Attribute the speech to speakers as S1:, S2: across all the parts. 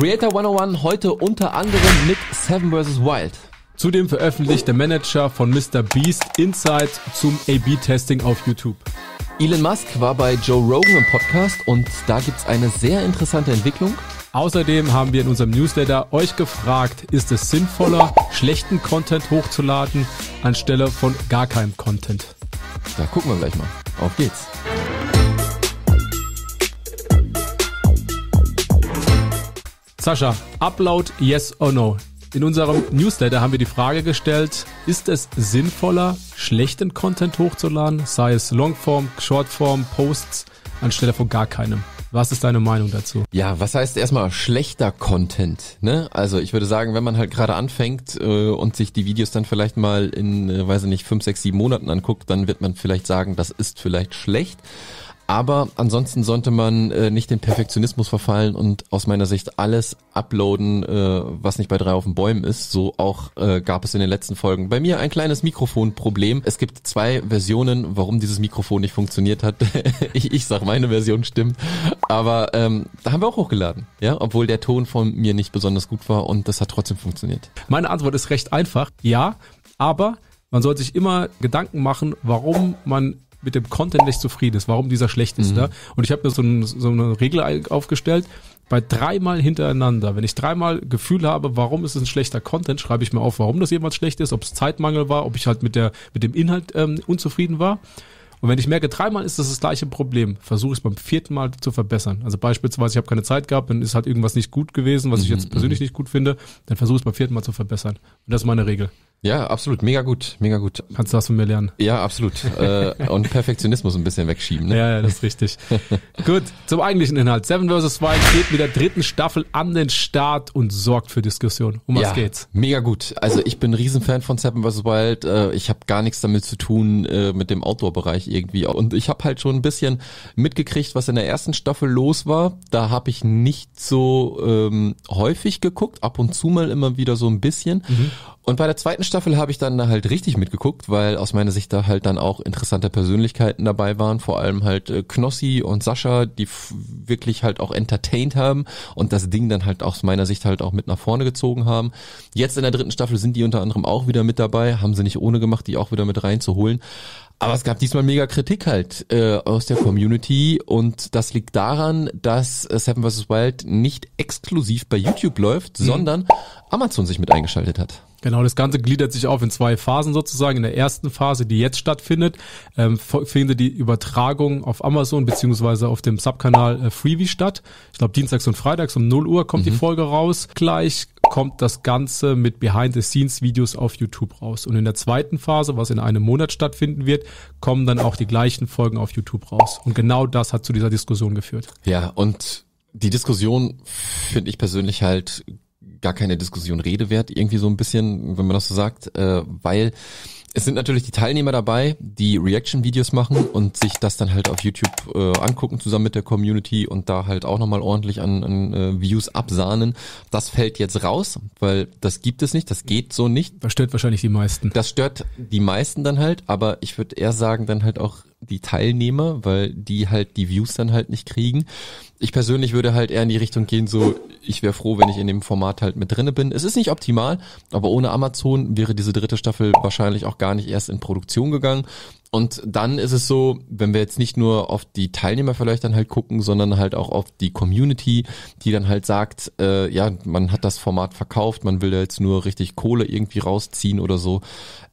S1: Creator 101 heute unter anderem mit Seven vs. Wild.
S2: Zudem veröffentlicht der Manager von Mr. Beast Insights zum A-B-Testing auf YouTube.
S1: Elon Musk war bei Joe Rogan im Podcast und da gibt's eine sehr interessante Entwicklung.
S2: Außerdem haben wir in unserem Newsletter euch gefragt, ist es sinnvoller, schlechten Content hochzuladen, anstelle von gar keinem Content?
S1: Da gucken wir gleich mal. Auf geht's.
S2: Sascha, Upload yes or no? In unserem Newsletter haben wir die Frage gestellt, ist es sinnvoller, schlechten Content hochzuladen, sei es Longform, Shortform, Posts, anstelle von gar keinem? Was ist deine Meinung dazu?
S1: Ja, was heißt erstmal schlechter Content? Ne? Also ich würde sagen, wenn man halt gerade anfängt äh, und sich die Videos dann vielleicht mal in, äh, weiß ich nicht, fünf, sechs, sieben Monaten anguckt, dann wird man vielleicht sagen, das ist vielleicht schlecht. Aber ansonsten sollte man äh, nicht den Perfektionismus verfallen und aus meiner Sicht alles uploaden, äh, was nicht bei drei auf den Bäumen ist. So auch äh, gab es in den letzten Folgen bei mir ein kleines Mikrofonproblem. Es gibt zwei Versionen, warum dieses Mikrofon nicht funktioniert hat. ich, ich sag, meine Version stimmt. Aber ähm, da haben wir auch hochgeladen, ja, obwohl der Ton von mir nicht besonders gut war und das hat trotzdem funktioniert.
S2: Meine Antwort ist recht einfach. Ja, aber man sollte sich immer Gedanken machen, warum man mit dem Content nicht zufrieden ist, warum dieser schlecht ist. Mhm. Ne? Und ich habe mir so, ein, so eine Regel aufgestellt, bei dreimal hintereinander, wenn ich dreimal Gefühl habe, warum ist es ein schlechter Content, schreibe ich mir auf, warum das jemals schlecht ist, ob es Zeitmangel war, ob ich halt mit der mit dem Inhalt ähm, unzufrieden war. Und wenn ich merke, dreimal ist das das gleiche Problem, versuche ich es beim vierten Mal zu verbessern. Also beispielsweise, ich habe keine Zeit gehabt, dann ist halt irgendwas nicht gut gewesen, was ich jetzt mhm, persönlich mhm. nicht gut finde, dann versuche ich es beim vierten Mal zu verbessern. Und das ist meine Regel.
S1: Ja, absolut, mega gut, mega gut.
S2: Kannst du was von mir lernen?
S1: Ja, absolut. äh, und Perfektionismus ein bisschen wegschieben. Ne?
S2: Ja, ja, das ist richtig. gut, zum eigentlichen Inhalt. Seven vs. Wild geht mit der dritten Staffel an den Start und sorgt für Diskussion. Um was ja, geht's?
S1: Mega gut. Also ich bin ein Riesenfan von Seven vs. Wild. Äh, ich habe gar nichts damit zu tun äh, mit dem Outdoor-Bereich irgendwie. Und ich habe halt schon ein bisschen mitgekriegt, was in der ersten Staffel los war. Da habe ich nicht so ähm, häufig geguckt, ab und zu mal immer wieder so ein bisschen. Mhm. Und bei der zweiten Staffel habe ich dann da halt richtig mitgeguckt, weil aus meiner Sicht da halt dann auch interessante Persönlichkeiten dabei waren, vor allem halt äh, Knossi und Sascha, die wirklich halt auch entertained haben und das Ding dann halt aus meiner Sicht halt auch mit nach vorne gezogen haben. Jetzt in der dritten Staffel sind die unter anderem auch wieder mit dabei, haben sie nicht ohne gemacht, die auch wieder mit reinzuholen. Aber es gab diesmal mega Kritik halt äh, aus der Community und das liegt daran, dass äh, Seven vs. Wild nicht exklusiv bei YouTube läuft, mhm. sondern Amazon sich mit eingeschaltet hat.
S2: Genau, das Ganze gliedert sich auf in zwei Phasen sozusagen. In der ersten Phase, die jetzt stattfindet, ähm, findet die Übertragung auf Amazon beziehungsweise auf dem Subkanal äh, Freebie statt. Ich glaube, dienstags und freitags um 0 Uhr kommt mhm. die Folge raus. Gleich kommt das Ganze mit Behind-the-Scenes-Videos auf YouTube raus. Und in der zweiten Phase, was in einem Monat stattfinden wird, kommen dann auch die gleichen Folgen auf YouTube raus. Und genau das hat zu dieser Diskussion geführt.
S1: Ja, und die Diskussion finde ich persönlich halt gar keine Diskussion Rede wert, irgendwie so ein bisschen, wenn man das so sagt, äh, weil es sind natürlich die Teilnehmer dabei, die Reaction-Videos machen und sich das dann halt auf YouTube äh, angucken zusammen mit der Community und da halt auch nochmal ordentlich an, an äh, Views absahnen. Das fällt jetzt raus, weil das gibt es nicht, das geht so nicht.
S2: Das stört wahrscheinlich die meisten.
S1: Das stört die meisten dann halt, aber ich würde eher sagen dann halt auch die Teilnehmer, weil die halt die Views dann halt nicht kriegen. Ich persönlich würde halt eher in die Richtung gehen, so ich wäre froh, wenn ich in dem Format halt mit drinne bin. Es ist nicht optimal, aber ohne Amazon wäre diese dritte Staffel wahrscheinlich auch gar nicht erst in Produktion gegangen. Und dann ist es so, wenn wir jetzt nicht nur auf die Teilnehmer vielleicht dann halt gucken, sondern halt auch auf die Community, die dann halt sagt, äh, ja, man hat das Format verkauft, man will da jetzt nur richtig Kohle irgendwie rausziehen oder so,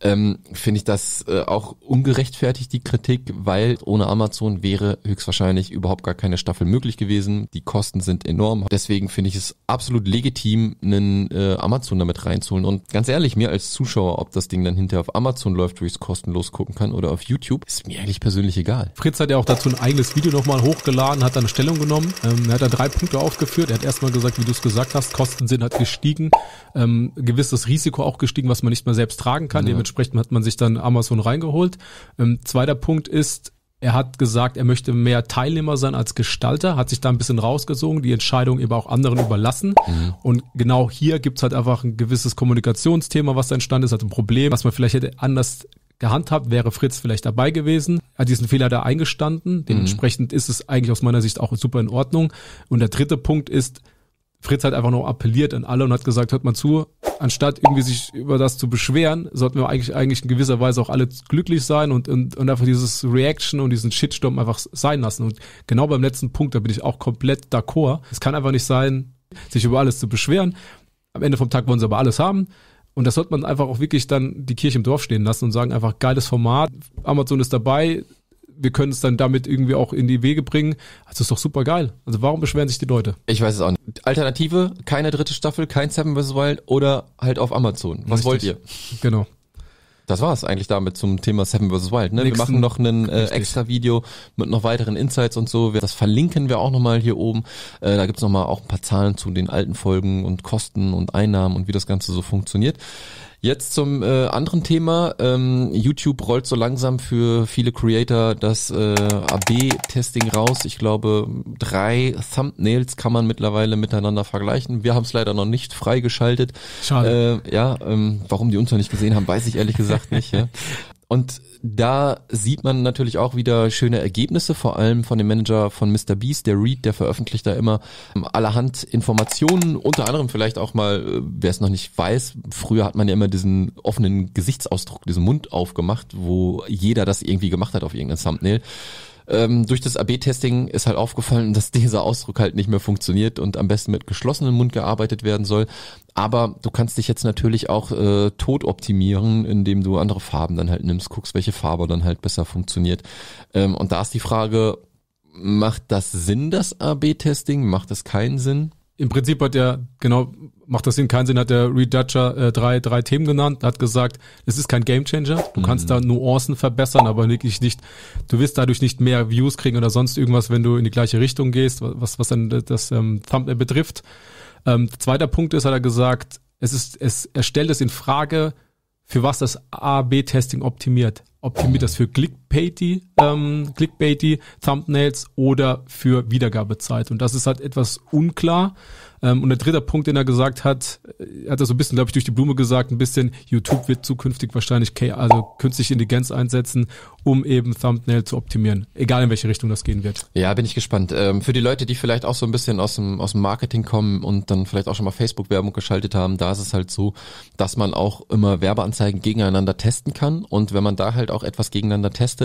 S1: ähm, finde ich das äh, auch ungerechtfertigt, die Kritik, weil ohne Amazon wäre höchstwahrscheinlich überhaupt gar keine Staffel möglich gewesen. Die Kosten sind enorm. Deswegen finde ich es absolut legitim, einen äh, Amazon damit reinzuholen. Und ganz ehrlich, mir als Zuschauer, ob das Ding dann hinterher auf Amazon läuft, wo ich es kostenlos gucken kann oder auf YouTube, ist mir eigentlich persönlich egal.
S2: Fritz hat ja auch dazu ein eigenes Video nochmal hochgeladen, hat da eine Stellung genommen. Ähm, er hat da drei Punkte aufgeführt. Er hat erstmal gesagt, wie du es gesagt hast, Kosten sind halt gestiegen, ähm, gewisses Risiko auch gestiegen, was man nicht mehr selbst tragen kann. Ja. Dementsprechend hat man sich dann Amazon reingeholt. Ähm, zweiter Punkt ist, er hat gesagt, er möchte mehr Teilnehmer sein als Gestalter, hat sich da ein bisschen rausgesogen, die Entscheidung eben auch anderen überlassen. Mhm. Und genau hier gibt's halt einfach ein gewisses Kommunikationsthema, was da entstanden ist, halt ein Problem, was man vielleicht hätte anders gehandhabt, wäre Fritz vielleicht dabei gewesen, hat diesen Fehler da eingestanden. Dementsprechend mhm. ist es eigentlich aus meiner Sicht auch super in Ordnung. Und der dritte Punkt ist, Fritz hat einfach nur appelliert an alle und hat gesagt, hört mal zu, anstatt irgendwie sich über das zu beschweren, sollten wir eigentlich, eigentlich in gewisser Weise auch alle glücklich sein und, und, und einfach dieses Reaction und diesen Shitstorm einfach sein lassen. Und genau beim letzten Punkt, da bin ich auch komplett d'accord. Es kann einfach nicht sein, sich über alles zu beschweren. Am Ende vom Tag wollen sie aber alles haben. Und das sollte man einfach auch wirklich dann die Kirche im Dorf stehen lassen und sagen einfach geiles Format. Amazon ist dabei, wir können es dann damit irgendwie auch in die Wege bringen. Also ist doch super geil. Also warum beschweren sich die Leute?
S1: Ich weiß es auch nicht. Alternative, keine dritte Staffel, kein Seven vs. Wild oder halt auf Amazon. Was
S2: Richtig.
S1: wollt ihr?
S2: Genau.
S1: Das war's eigentlich damit zum Thema Seven vs. Wild. Ne? Wir machen noch ein äh, extra Video mit noch weiteren Insights und so. Das verlinken wir auch nochmal hier oben. Äh, da gibt's noch nochmal auch ein paar Zahlen zu den alten Folgen und Kosten und Einnahmen und wie das Ganze so funktioniert. Jetzt zum äh, anderen Thema. Ähm, YouTube rollt so langsam für viele Creator das äh, AB-Testing raus. Ich glaube, drei Thumbnails kann man mittlerweile miteinander vergleichen. Wir haben es leider noch nicht freigeschaltet.
S2: Schade.
S1: Äh, ja, ähm, warum die uns noch nicht gesehen haben, weiß ich ehrlich gesagt nicht. Ja. Und da sieht man natürlich auch wieder schöne Ergebnisse, vor allem von dem Manager von Mr. Beast, der Reed, der veröffentlicht da immer allerhand Informationen, unter anderem vielleicht auch mal, äh, wer es noch nicht weiß, früher hat man ja immer diesen offenen Gesichtsausdruck, diesen Mund aufgemacht, wo jeder das irgendwie gemacht hat auf irgendeinem Thumbnail. Ähm, durch das AB-Testing ist halt aufgefallen, dass dieser Ausdruck halt nicht mehr funktioniert und am besten mit geschlossenem Mund gearbeitet werden soll. Aber du kannst dich jetzt natürlich auch äh, tot optimieren, indem du andere Farben dann halt nimmst, guckst, welche Farbe dann halt besser funktioniert. Ähm, und da ist die Frage, macht das Sinn, das AB-Testing? Macht das keinen Sinn?
S2: Im Prinzip hat der, genau, macht das Sinn, keinen Sinn, hat der Reed Dutcher äh, drei, drei Themen genannt, hat gesagt, es ist kein Gamechanger, du kannst da Nuancen verbessern, aber wirklich nicht, du wirst dadurch nicht mehr Views kriegen oder sonst irgendwas, wenn du in die gleiche Richtung gehst, was, was dann das ähm, Thumbnail betrifft. Ähm, zweiter Punkt ist, hat er gesagt, es ist, es, er stellt es in Frage, für was das A-B-Testing optimiert. Optimiert das für Clickbaity, ähm, Clickbaity Thumbnails oder für Wiedergabezeit. Und das ist halt etwas unklar. Ähm, und der dritte Punkt, den er gesagt hat, äh, hat er so ein bisschen, glaube ich, durch die Blume gesagt, ein bisschen, YouTube wird zukünftig wahrscheinlich K also künstliche Intelligenz einsetzen, um eben Thumbnail zu optimieren. Egal in welche Richtung das gehen wird.
S1: Ja, bin ich gespannt. Ähm, für die Leute, die vielleicht auch so ein bisschen aus dem, aus dem Marketing kommen und dann vielleicht auch schon mal Facebook-Werbung geschaltet haben, da ist es halt so, dass man auch immer Werbeanzeigen gegeneinander testen kann. Und wenn man da halt auch etwas gegeneinander testet,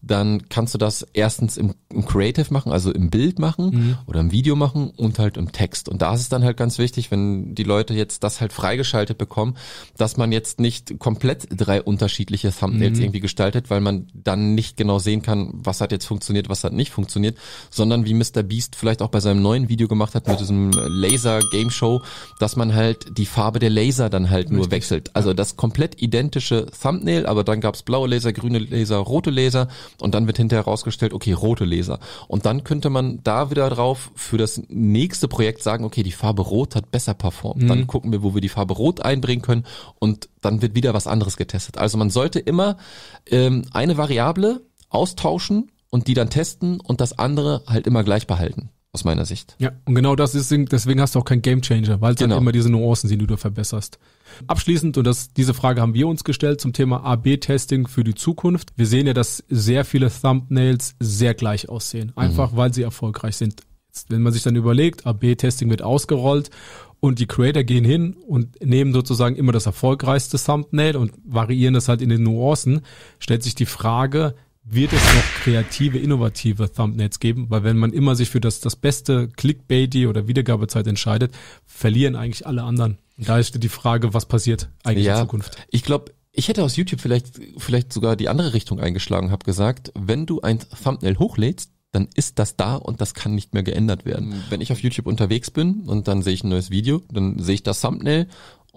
S1: dann kannst du das erstens im, im Creative machen, also im Bild machen oder im Video machen und halt im Text. Und da ist es dann halt ganz wichtig, wenn die Leute jetzt das halt freigeschaltet bekommen, dass man jetzt nicht komplett drei unterschiedliche Thumbnails irgendwie gestaltet, weil man dann nicht genau sehen kann, was hat jetzt funktioniert, was hat nicht funktioniert, sondern wie Mr. Beast vielleicht auch bei seinem neuen Video gemacht hat mit diesem Laser Game Show, dass man halt die Farbe der Laser dann halt nur wechselt. Also das komplett identische Thumbnail, aber dann gab's blaue Laser, grüne Laser, rote Laser und dann wird hinterher herausgestellt, okay, rote Laser. Und dann könnte man da wieder drauf für das nächste Projekt sagen, okay, die Farbe rot hat besser performt. Dann gucken wir, wo wir die Farbe rot einbringen können und dann wird wieder was anderes getestet. Also man sollte immer ähm, eine Variable austauschen und die dann testen und das andere halt immer gleich behalten, aus meiner Sicht.
S2: Ja, und genau das ist, deswegen hast du auch keinen Gamechanger, weil es
S1: Genau.
S2: halt immer diese Nuancen sind, die du verbesserst. Abschließend, und das, diese Frage haben wir uns gestellt zum Thema AB-Testing für die Zukunft. Wir sehen ja, dass sehr viele Thumbnails sehr gleich aussehen, einfach weil sie erfolgreich sind. Jetzt, wenn man sich dann überlegt, AB-Testing wird ausgerollt und die Creator gehen hin und nehmen sozusagen immer das erfolgreichste Thumbnail und variieren das halt in den Nuancen, stellt sich die Frage, wird es noch kreative, innovative Thumbnails geben? Weil wenn man immer sich für das, das beste Clickbaity oder Wiedergabezeit entscheidet, verlieren eigentlich alle anderen. Und da ist die Frage, was passiert eigentlich in Zukunft?
S1: Ich glaube, ich hätte aus YouTube vielleicht, vielleicht sogar die andere Richtung eingeschlagen, habe gesagt, wenn du ein Thumbnail hochlädst, dann ist das da und das kann nicht mehr geändert werden. Wenn ich auf YouTube unterwegs bin und dann sehe ich ein neues Video, dann sehe ich das Thumbnail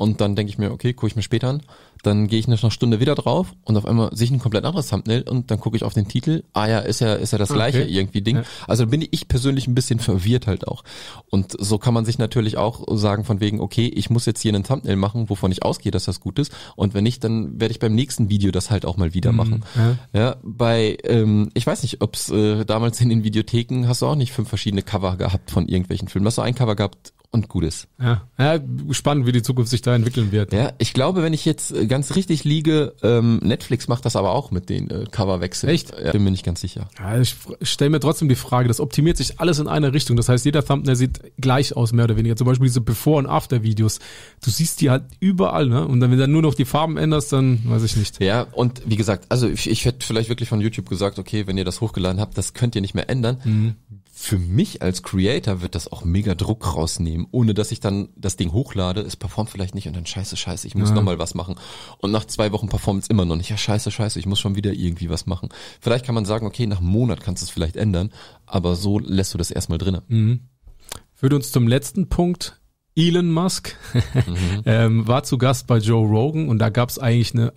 S1: und dann denke ich mir, okay, gucke ich mir später an. Dann gehe ich nach einer Stunde wieder drauf und auf einmal sehe ich ein komplett anderes Thumbnail und dann gucke ich auf den Titel. Ah ja, ist ja, ist ja das
S2: Okay.
S1: gleiche irgendwie Ding.
S2: Ja.
S1: Also bin ich persönlich ein bisschen verwirrt halt auch. Und so kann man sich natürlich auch sagen von wegen, okay, ich muss jetzt hier einen Thumbnail machen, wovon ich ausgehe, dass das gut ist. Und wenn nicht, dann werde ich beim nächsten Video das halt auch mal wieder machen.
S2: ja.
S1: Ja, bei, ähm, ich weiß nicht, ob's äh, damals in den Videotheken hast du auch nicht fünf verschiedene Cover gehabt von irgendwelchen Filmen. Hast du ein Cover gehabt und gut ist.
S2: Ja. ja, spannend, wie die Zukunft sich da entwickeln wird.
S1: Ja, ich glaube, wenn ich jetzt äh, ganz richtig liege, ähm, Netflix macht das aber auch mit den äh, Coverwechseln.
S2: Echt?
S1: Ja, bin mir nicht ganz sicher.
S2: Ja, ich stelle mir trotzdem die Frage, das optimiert sich alles in eine Richtung. Das heißt, jeder Thumbnail sieht gleich aus, mehr oder weniger. Zum Beispiel diese Before- und After-Videos. Du siehst die halt überall, ne? Und dann, wenn du dann nur noch die Farben änderst, dann weiß ich nicht.
S1: Ja, und wie gesagt, also ich, ich hätte vielleicht wirklich von YouTube gesagt, okay, wenn ihr das hochgeladen habt, das könnt ihr nicht mehr ändern.
S2: Mhm.
S1: Für mich als Creator wird das auch mega Druck rausnehmen, ohne dass ich dann das Ding hochlade. Es performt vielleicht nicht und dann scheiße, scheiße, ich muss
S2: Ja.
S1: noch mal was machen. Und nach zwei Wochen performt es immer noch nicht. Ja, scheiße, scheiße, ich muss schon wieder irgendwie was machen. Vielleicht kann man sagen, okay, nach einem Monat kannst du es vielleicht ändern, aber so lässt du das erstmal drinnen.
S2: Führt uns zum letzten Punkt. Elon Musk ähm, war zu Gast bei Joe Rogan und da gab es eigentlich eine,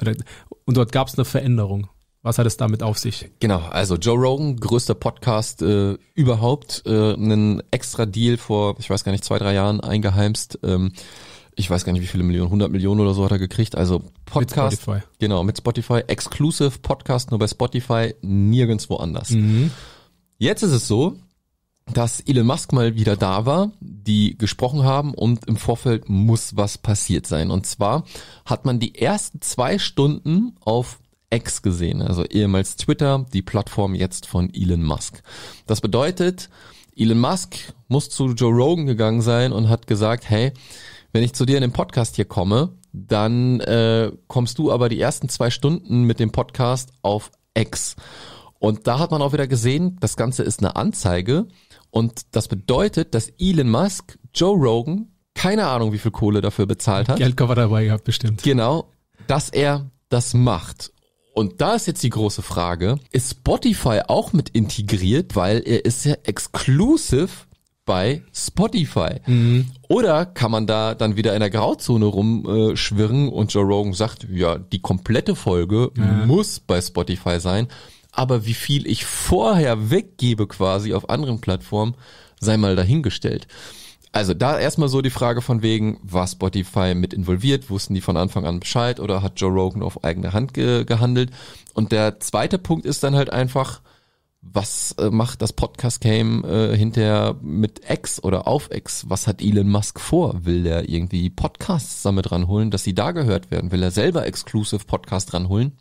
S2: und dort gab es eine Veränderung. Was hat es damit auf sich?
S1: Genau, also Joe Rogan, größter Podcast äh, überhaupt, äh, einen extra Deal vor, ich weiß gar nicht, zwei, drei Jahren eingeheimst. Ähm, ich weiß gar nicht, wie viele Millionen, 100 Millionen oder so hat er gekriegt. Also Podcast,
S2: Spotify.
S1: genau, mit Spotify, exclusive Podcast nur bei Spotify, nirgends woanders. Jetzt ist es so, dass Elon Musk mal wieder da war, die gesprochen haben und im Vorfeld muss was passiert sein. Und zwar hat man die ersten zwei Stunden auf X gesehen, also ehemals Twitter, die Plattform jetzt von Elon Musk. Das bedeutet, Elon Musk muss zu Joe Rogan gegangen sein und hat gesagt, hey, wenn ich zu dir in den Podcast hier komme, dann äh, kommst du aber die ersten zwei Stunden mit dem Podcast auf X. Und da hat man auch wieder gesehen, das Ganze ist eine Anzeige und das bedeutet, dass Elon Musk Joe Rogan keine Ahnung, wie viel Kohle dafür bezahlt hat.
S2: Geldcover dabei gehabt, bestimmt.
S1: Genau, dass er das macht. Und da ist jetzt die große Frage, ist Spotify auch mit integriert, weil er ist ja exclusive bei Spotify. Oder kann man da dann wieder in der Grauzone rumschwirren schwirren und Joe Rogan sagt, ja, die komplette Folge muss bei Spotify sein, aber wie viel ich vorher weggebe quasi auf anderen Plattformen, sei mal dahingestellt. Also da erstmal so die Frage von wegen, war Spotify mit involviert? Wussten die von Anfang an Bescheid oder hat Joe Rogan auf eigene Hand ge gehandelt? Und der zweite Punkt ist dann halt einfach, was äh, macht das Podcast Game äh, hinterher mit X oder auf X? Was hat Elon Musk vor? Will er irgendwie Podcasts damit ranholen, dass sie da gehört werden? Will er selber Exclusive Podcast ranholen?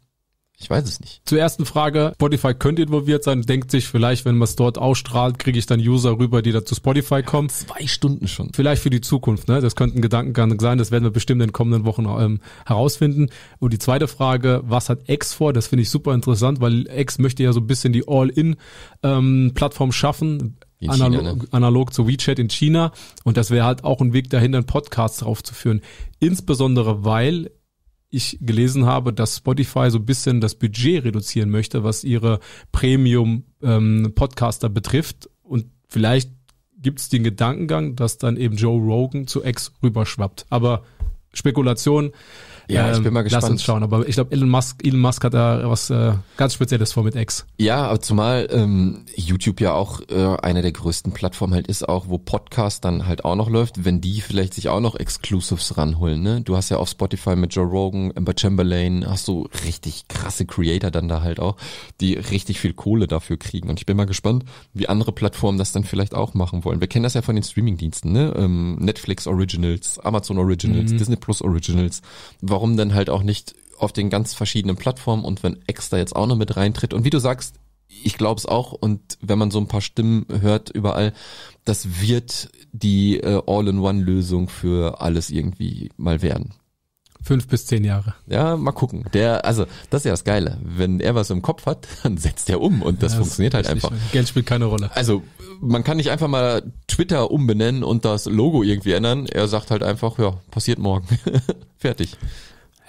S1: Ich weiß es nicht.
S2: Zur ersten Frage, Spotify könnte involviert sein, denkt sich vielleicht, wenn man es dort ausstrahlt, kriege ich dann User rüber, die da zu Spotify kommen.
S1: Zwei Stunden schon.
S2: Vielleicht für die Zukunft, ne? Das könnte ein Gedankengang sein, das werden wir bestimmt in den kommenden Wochen ähm, herausfinden. Und die zweite Frage, was hat X vor? Das finde ich super interessant, weil X möchte ja so ein bisschen die All-In-Plattform schaffen.
S1: Wie in China,
S2: Analog,
S1: ne?
S2: analog zu WeChat in China. Und das wäre halt auch ein Weg dahin, einen Podcast draufzuführen. Insbesondere, weil ich gelesen habe, dass Spotify so ein bisschen das Budget reduzieren möchte, was ihre Premium-Podcaster betrifft. Und vielleicht gibt es den Gedankengang, dass dann eben Joe Rogan zu X rüberschwappt. Aber Spekulation.
S1: Ja, ich bin mal
S2: Lass
S1: gespannt.
S2: uns schauen. Aber ich glaube, Elon Musk, Elon Musk hat da was äh, ganz Spezielles vor mit X.
S1: Ja, aber zumal ähm, YouTube ja auch äh, eine der größten Plattformen halt ist, auch wo Podcast dann halt auch noch läuft, wenn die vielleicht sich auch noch Exclusives ranholen. Ne? Du hast ja auf Spotify mit Joe Rogan, Amber Chamberlain, hast du richtig krasse Creator dann da halt auch, die richtig viel Kohle dafür kriegen. Und ich bin mal gespannt, wie andere Plattformen das dann vielleicht auch machen wollen. Wir kennen das ja von den Streamingdiensten, ne? Ähm, Netflix Originals, Amazon Originals, Disney Plus Originals. Warum dann halt auch nicht auf den ganz verschiedenen Plattformen und wenn X da jetzt auch noch mit reintritt und wie du sagst, ich glaube es auch und wenn man so ein paar Stimmen hört überall, das wird die äh, All-in-One-Lösung für alles irgendwie mal werden.
S2: Fünf bis zehn Jahre.
S1: Ja, mal gucken. Der, also das ist ja das Geile. Wenn er was im Kopf hat, dann setzt er um und das
S2: Ja,
S1: funktioniert halt einfach.
S2: Geld spielt keine Rolle.
S1: Also man kann nicht einfach mal Twitter umbenennen und das Logo irgendwie ändern. Er sagt halt einfach, ja, passiert morgen. Fertig.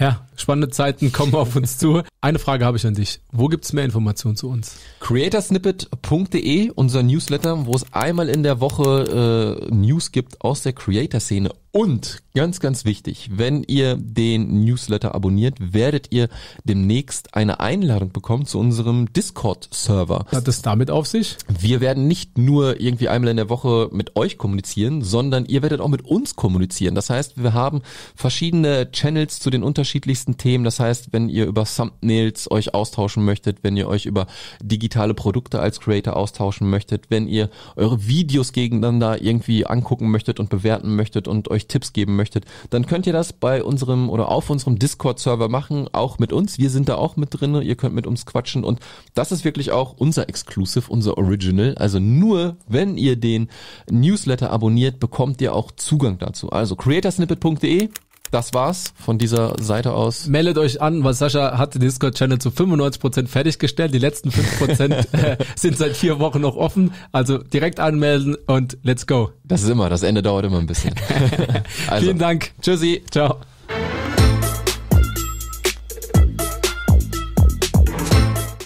S2: Ja, spannende Zeiten kommen auf uns zu. Eine Frage habe ich an dich. Wo gibt's mehr Informationen zu uns?
S1: creatorsnippet.de, unser Newsletter, wo es einmal in der Woche äh, News gibt aus der Creator-Szene. Und ganz, ganz wichtig, wenn ihr den Newsletter abonniert, werdet ihr demnächst eine Einladung bekommen zu unserem Discord-Server.
S2: Hat es damit auf sich?
S1: Wir werden nicht nur irgendwie einmal in der Woche mit euch kommunizieren, sondern ihr werdet auch mit uns kommunizieren. Das heißt, wir haben verschiedene Channels zu den unterschiedlichsten Themen. Das heißt, wenn ihr über Thumbnails euch austauschen möchtet, wenn ihr euch über digitale Produkte als Creator austauschen möchtet, wenn ihr eure Videos gegeneinander irgendwie angucken möchtet und bewerten möchtet und euch Tipps geben möchtet, dann könnt ihr das bei unserem oder auf unserem Discord-Server machen, auch mit uns. Wir sind da auch mit drinne. Ihr könnt mit uns quatschen und das ist wirklich auch unser Exclusive, unser Original. Also nur wenn ihr den Newsletter abonniert, bekommt ihr auch Zugang dazu. Also creatorsnippet.de das war's von dieser Seite aus.
S2: Meldet euch an, weil Sascha hat den Discord-Channel zu 95% fertiggestellt. Die letzten 5% äh, sind seit vier Wochen noch offen. Also direkt anmelden und let's go.
S1: Das ist immer, das Ende dauert immer ein bisschen.
S2: also, Vielen Dank.
S1: Tschüssi. Ciao.